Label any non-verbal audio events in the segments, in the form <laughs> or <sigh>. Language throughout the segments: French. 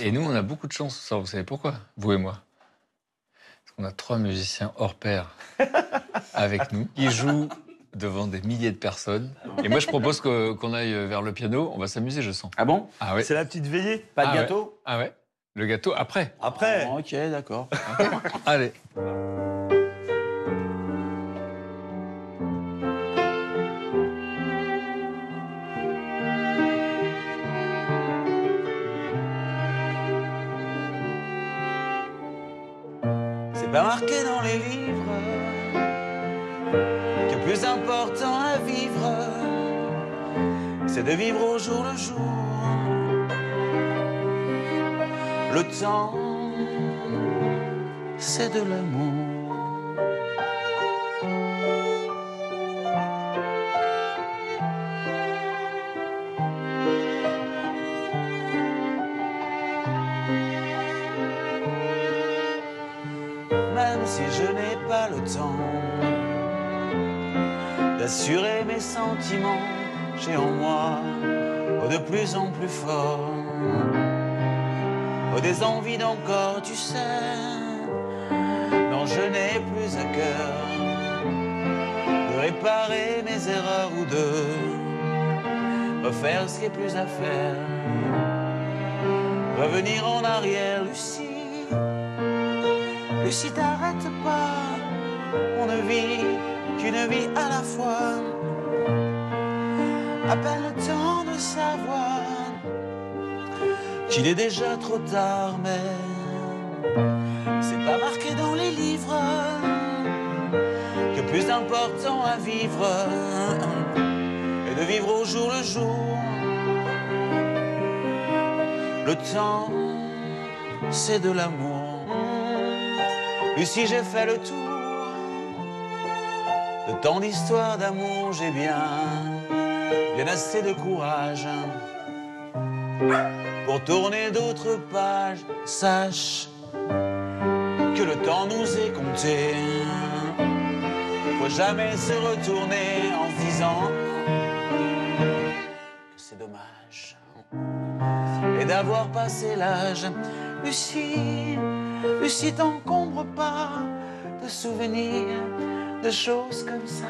Et nous, on a beaucoup de chance, ça, vous savez pourquoi Vous et moi? Parce qu'on a trois musiciens hors pair <laughs> avec nous, qui jouent devant des milliers de personnes. Et moi, je propose qu'on aille vers le piano. On va s'amuser, je sens. Ah bon? Ah ouais C'est la petite veillée. Pas de Ah gâteau? Ah ouais Le gâteau après. Après, Oh, Ok, d'accord. Allez. Pas marqué dans les livres que plus important à vivre, c'est de vivre au jour le jour. Le temps, c'est de l'amour. Même si je n'ai pas le temps d'assurer mes sentiments, j'ai en moi oh, de plus en plus fort oh, des envies d'encore, tu sais. Non, je n'ai plus à cœur de réparer mes erreurs ou de refaire ce qui est plus à faire. Revenir en arrière, Lucie. Lucie, t'arrête pas, on ne vit qu'une vie à la fois. À peine le temps de savoir qu'il est déjà trop tard, mais c'est pas marqué dans les livres que plus important à vivre est de vivre au jour le jour. Le temps, c'est de l'amour. Lucie, j'ai fait le tour de tant d'histoires d'amour, j'ai bien, bien assez de courage pour tourner d'autres pages. Sache que le temps nous est compté. Faut jamais se retourner en se disant que c'est dommage et d'avoir passé l'âge. Lucie, Lucie, t'encombre pas de souvenirs, de choses comme ça.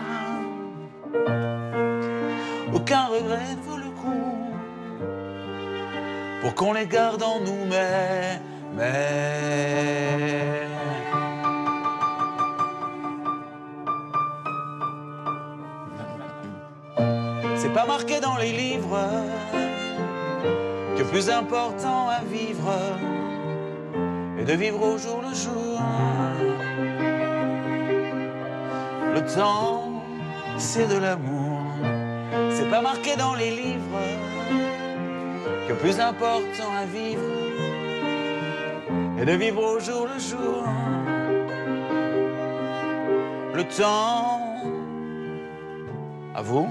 Aucun regret ne vaut le coup pour qu'on les garde en nous, mais, mais. C'est pas marqué dans les livres que plus important à vivre est de vivre au jour le jour. Le temps, c'est de l'amour. C'est pas marqué dans les livres que plus important à vivre est de vivre au jour le jour. Le temps, à vous.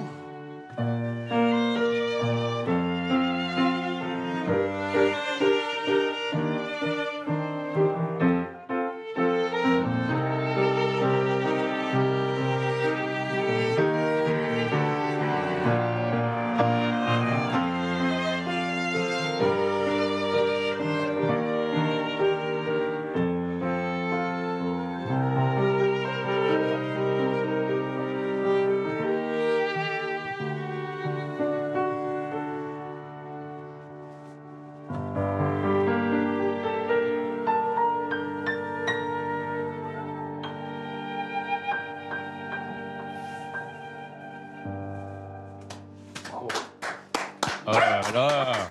All right, all right.